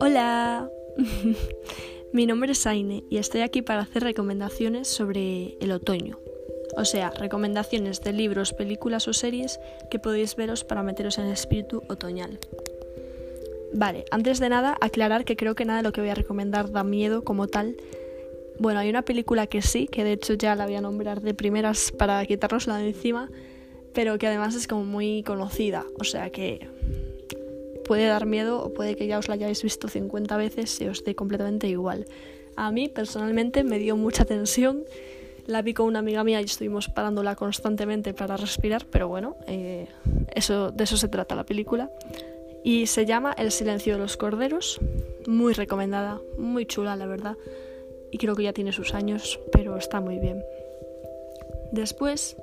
Hola, mi nombre es Aine y estoy aquí para hacer recomendaciones sobre el otoño. O sea, recomendaciones de libros, películas o series que podéis veros para meteros en el espíritu otoñal. Vale, antes de nada, aclarar que creo que nada de lo que voy a recomendar da miedo como tal. Bueno, hay una película que sí, que de hecho ya la voy a nombrar de primeras para quitárnosla de encima, pero que además es como muy conocida, o sea que puede dar miedo o puede que ya os la hayáis visto 50 veces y os dé completamente igual. A mí personalmente me dio mucha tensión, la vi con una amiga mía y estuvimos parándola constantemente para respirar, pero bueno, eh, eso, de eso se trata la película. Y se llama El silencio de los corderos, muy recomendada, muy chula la verdad, y creo que ya tiene sus años, pero está muy bien. Después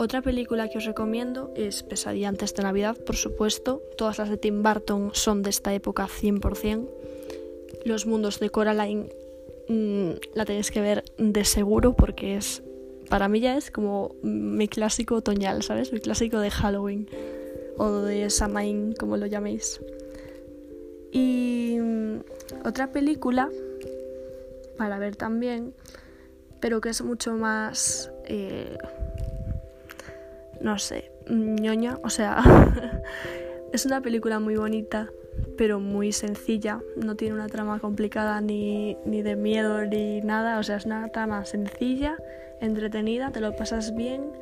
otra película que os recomiendo es Pesadilla antes de Navidad, por supuesto. Todas las de Tim Burton son de esta época 100%. Los mundos de Coraline mm, la tenéis que ver de seguro porque es para mí ya es como mi clásico otoñal, ¿sabes? Mi clásico de Halloween o de Samhain, como lo llaméis. Y mm, otra película para ver también, pero que es mucho más eh, no sé, ñoña, o sea, es una película muy bonita, pero muy sencilla, no tiene una trama complicada ni, ni de miedo ni nada, o sea, es una trama sencilla, entretenida, te lo pasas bien,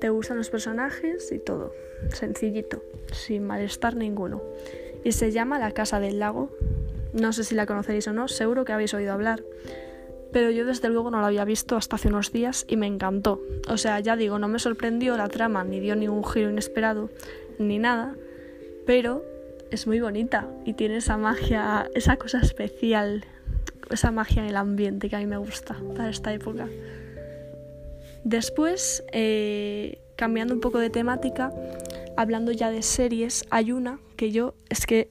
te gustan los personajes y todo, sencillito, sin malestar ninguno. Y se llama La Casa del Lago, no sé si la conoceréis o no, seguro que habéis oído hablar pero yo desde luego no la había visto hasta hace unos días y me encantó. O sea, ya digo, no me sorprendió la trama, ni dio ningún giro inesperado, ni nada, pero es muy bonita y tiene esa magia, esa cosa especial, esa magia en el ambiente que a mí me gusta para esta época. Después, eh, cambiando un poco de temática, hablando ya de series, hay una que yo es que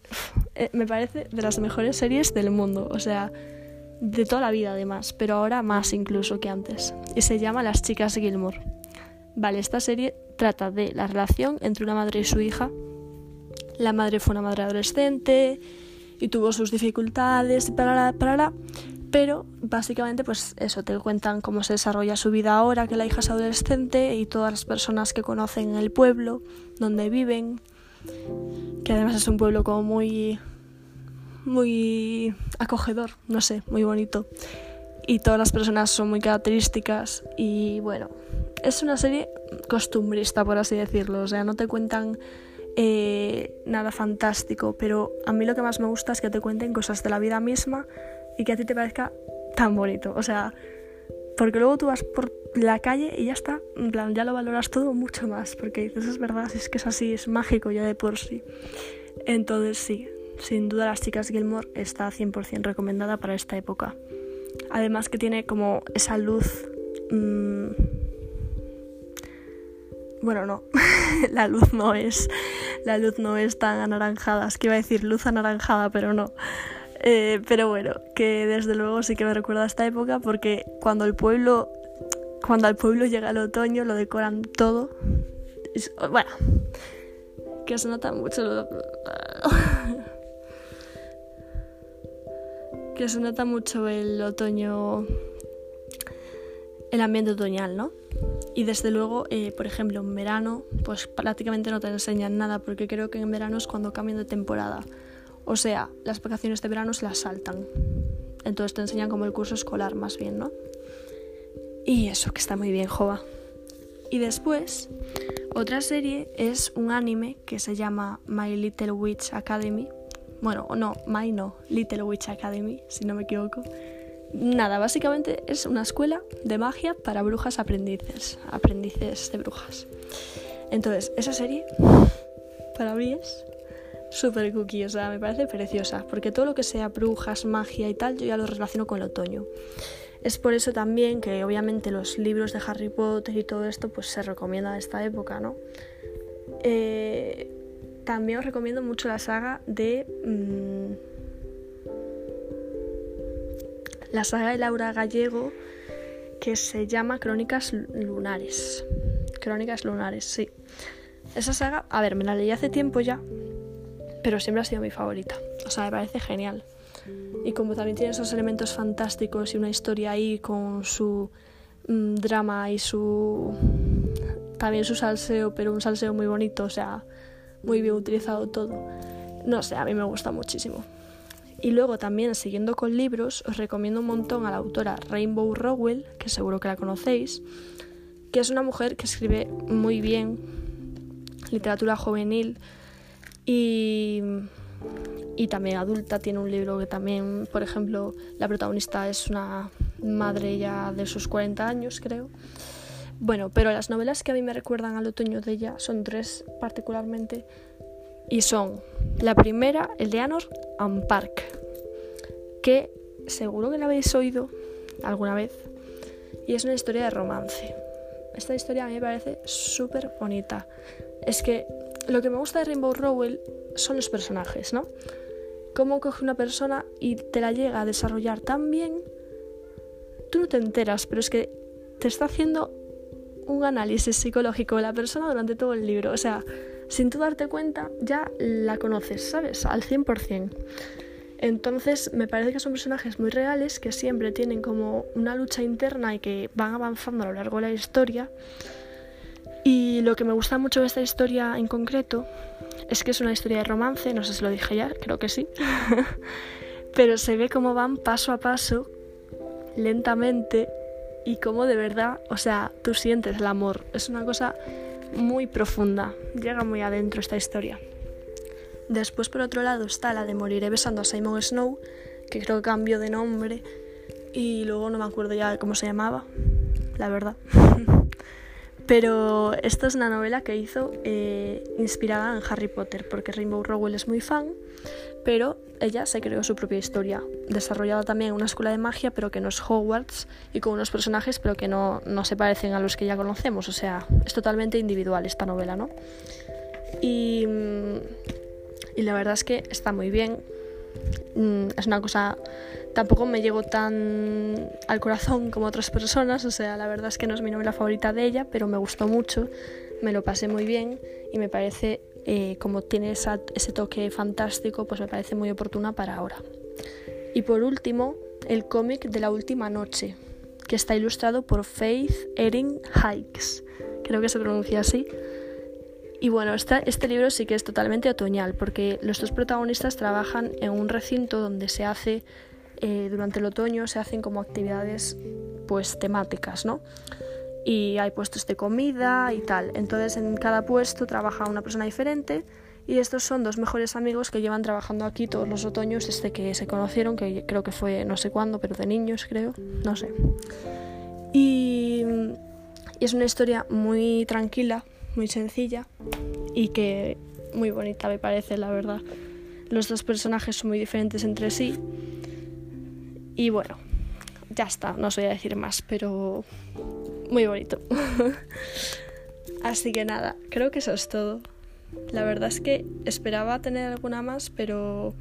eh, me parece de las mejores series del mundo. O sea, de toda la vida además, pero ahora más incluso que antes, y se llama Las chicas Gilmore. Vale, esta serie trata de la relación entre una madre y su hija. La madre fue una madre adolescente y tuvo sus dificultades para para pero básicamente pues eso, te cuentan cómo se desarrolla su vida ahora que la hija es adolescente y todas las personas que conocen el pueblo, donde viven, que además es un pueblo como muy muy acogedor, no sé, muy bonito. Y todas las personas son muy características y bueno, es una serie costumbrista, por así decirlo. O sea, no te cuentan eh, nada fantástico, pero a mí lo que más me gusta es que te cuenten cosas de la vida misma y que a ti te parezca tan bonito. O sea, porque luego tú vas por la calle y ya está, plan, ya lo valoras todo mucho más, porque dices, es verdad, es que es así, es mágico ya de por sí. Entonces sí, sin duda las chicas Gilmore está 100% recomendada para esta época. Además que tiene como esa luz... Mmm... Bueno, no, la luz no es, la luz no es tan anaranjada, es que iba a decir luz anaranjada, pero no. Eh, pero bueno, que desde luego sí que me recuerda a esta época porque cuando el pueblo, cuando al pueblo llega el otoño lo decoran todo. bueno, que se nota mucho. Lo... que se nota mucho el otoño, el ambiente otoñal, ¿no? Y desde luego, eh, por ejemplo, en verano, pues prácticamente no te enseñan nada, porque creo que en verano es cuando cambian de temporada. O sea, las vacaciones de verano se las saltan. Entonces te enseñan como el curso escolar, más bien, ¿no? Y eso, que está muy bien, Jova. Y después, otra serie es un anime que se llama My Little Witch Academy, bueno, no, My no, Little Witch Academy, si no me equivoco. Nada, básicamente es una escuela de magia para brujas aprendices, aprendices de brujas. Entonces, esa serie para mí es súper cookie, o sea, me parece preciosa, porque todo lo que sea brujas, magia y tal, yo ya lo relaciono con el otoño. Es por eso también que obviamente los libros de Harry Potter y todo esto pues se recomienda de esta época, ¿no? Eh, también os recomiendo mucho la saga de... Mm, la saga de Laura Gallego que se llama Crónicas Lunares. Crónicas Lunares, sí. esa saga, a ver, me la leí hace tiempo ya, pero siempre ha sido mi favorita. O sea, me parece genial. Y como también tiene esos elementos fantásticos y una historia ahí con su mm, drama y su también su salseo, pero un salseo muy bonito, o sea, muy bien utilizado todo. No sé, a mí me gusta muchísimo. Y luego también, siguiendo con libros, os recomiendo un montón a la autora Rainbow Rowell, que seguro que la conocéis, que es una mujer que escribe muy bien literatura juvenil y, y también adulta. Tiene un libro que también, por ejemplo, la protagonista es una madre ya de sus 40 años, creo. Bueno, pero las novelas que a mí me recuerdan al otoño de ella son tres particularmente y son la primera, el de Anor and Park, que seguro que la habéis oído alguna vez y es una historia de romance. Esta historia a mí me parece súper bonita. Es que lo que me gusta de Rainbow Rowell son los personajes, ¿no? Cómo coge una persona y te la llega a desarrollar tan bien, tú no te enteras, pero es que te está haciendo un análisis psicológico de la persona durante todo el libro. O sea, sin tú darte cuenta, ya la conoces, ¿sabes? Al 100%. Entonces, me parece que son personajes muy reales que siempre tienen como una lucha interna y que van avanzando a lo largo de la historia. Y lo que me gusta mucho de esta historia en concreto es que es una historia de romance, no sé si lo dije ya, creo que sí. Pero se ve cómo van paso a paso, lentamente, y cómo de verdad, o sea, tú sientes el amor. Es una cosa muy profunda, llega muy adentro esta historia. Después, por otro lado, está la de Moriré besando a Simon Snow, que creo que cambió de nombre y luego no me acuerdo ya cómo se llamaba, la verdad. Pero esta es una novela que hizo eh, inspirada en Harry Potter, porque Rainbow Rowell es muy fan, pero ella se creó su propia historia, desarrollada también en una escuela de magia, pero que no es Hogwarts, y con unos personajes, pero que no, no se parecen a los que ya conocemos, o sea, es totalmente individual esta novela, ¿no? Y, mm, y la verdad es que está muy bien, es una cosa tampoco me llegó tan al corazón como otras personas, o sea, la verdad es que no es mi novela favorita de ella, pero me gustó mucho, me lo pasé muy bien y me parece, eh, como tiene ese toque fantástico, pues me parece muy oportuna para ahora. Y por último, el cómic de la última noche, que está ilustrado por Faith Erin Hikes, creo que se pronuncia así. Y bueno, este, este libro sí que es totalmente otoñal, porque los dos protagonistas trabajan en un recinto donde se hace eh, durante el otoño se hacen como actividades pues temáticas, ¿no? Y hay puestos de comida y tal. Entonces en cada puesto trabaja una persona diferente y estos son dos mejores amigos que llevan trabajando aquí todos los otoños desde que se conocieron, que creo que fue no sé cuándo, pero de niños creo, no sé. Y, y es una historia muy tranquila, muy sencilla y que muy bonita me parece, la verdad. Los dos personajes son muy diferentes entre sí y bueno, ya está, no os voy a decir más, pero muy bonito. Así que nada, creo que eso es todo. La verdad es que esperaba tener alguna más, pero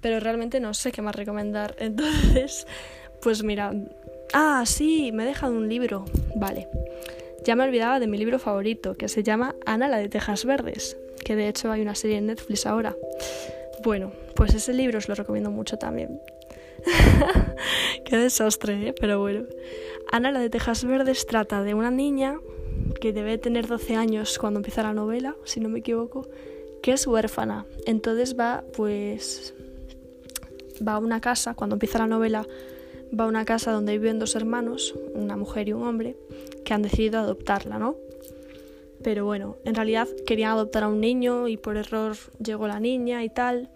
pero realmente no sé qué más recomendar. Entonces, pues mira, ah, sí, me he dejado un libro. Vale. Ya me olvidaba de mi libro favorito, que se llama Ana la de Tejas Verdes, que de hecho hay una serie en Netflix ahora. Bueno, pues ese libro os lo recomiendo mucho también. Qué desastre, ¿eh? pero bueno. Ana, la de Tejas Verdes, trata de una niña que debe tener 12 años cuando empieza la novela, si no me equivoco, que es huérfana. Entonces va, pues, va a una casa, cuando empieza la novela, va a una casa donde viven dos hermanos, una mujer y un hombre, que han decidido adoptarla, ¿no? Pero bueno, en realidad querían adoptar a un niño y por error llegó la niña y tal.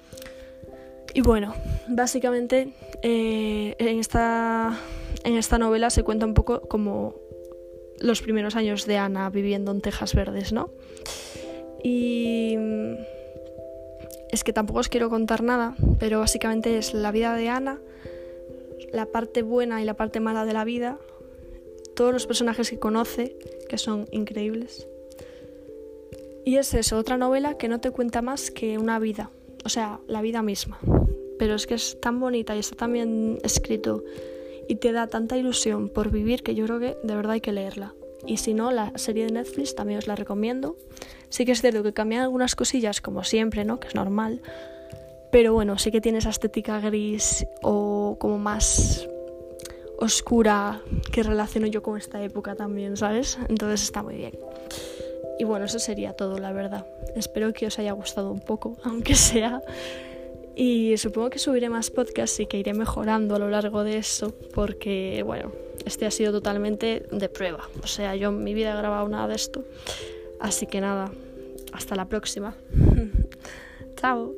Y bueno, básicamente eh, en, esta, en esta novela se cuenta un poco como los primeros años de Ana viviendo en Tejas Verdes, ¿no? Y es que tampoco os quiero contar nada, pero básicamente es la vida de Ana, la parte buena y la parte mala de la vida, todos los personajes que conoce, que son increíbles. Y es eso, otra novela que no te cuenta más que una vida, o sea, la vida misma pero es que es tan bonita y está tan bien escrito y te da tanta ilusión por vivir que yo creo que de verdad hay que leerla. Y si no, la serie de Netflix también os la recomiendo. Sí que es cierto que cambian algunas cosillas, como siempre, ¿no? Que es normal. Pero bueno, sí que tiene esa estética gris o como más oscura que relaciono yo con esta época también, ¿sabes? Entonces está muy bien. Y bueno, eso sería todo, la verdad. Espero que os haya gustado un poco, aunque sea. Y supongo que subiré más podcasts y que iré mejorando a lo largo de eso, porque, bueno, este ha sido totalmente de prueba. O sea, yo en mi vida he grabado nada de esto. Así que nada, hasta la próxima. Chao.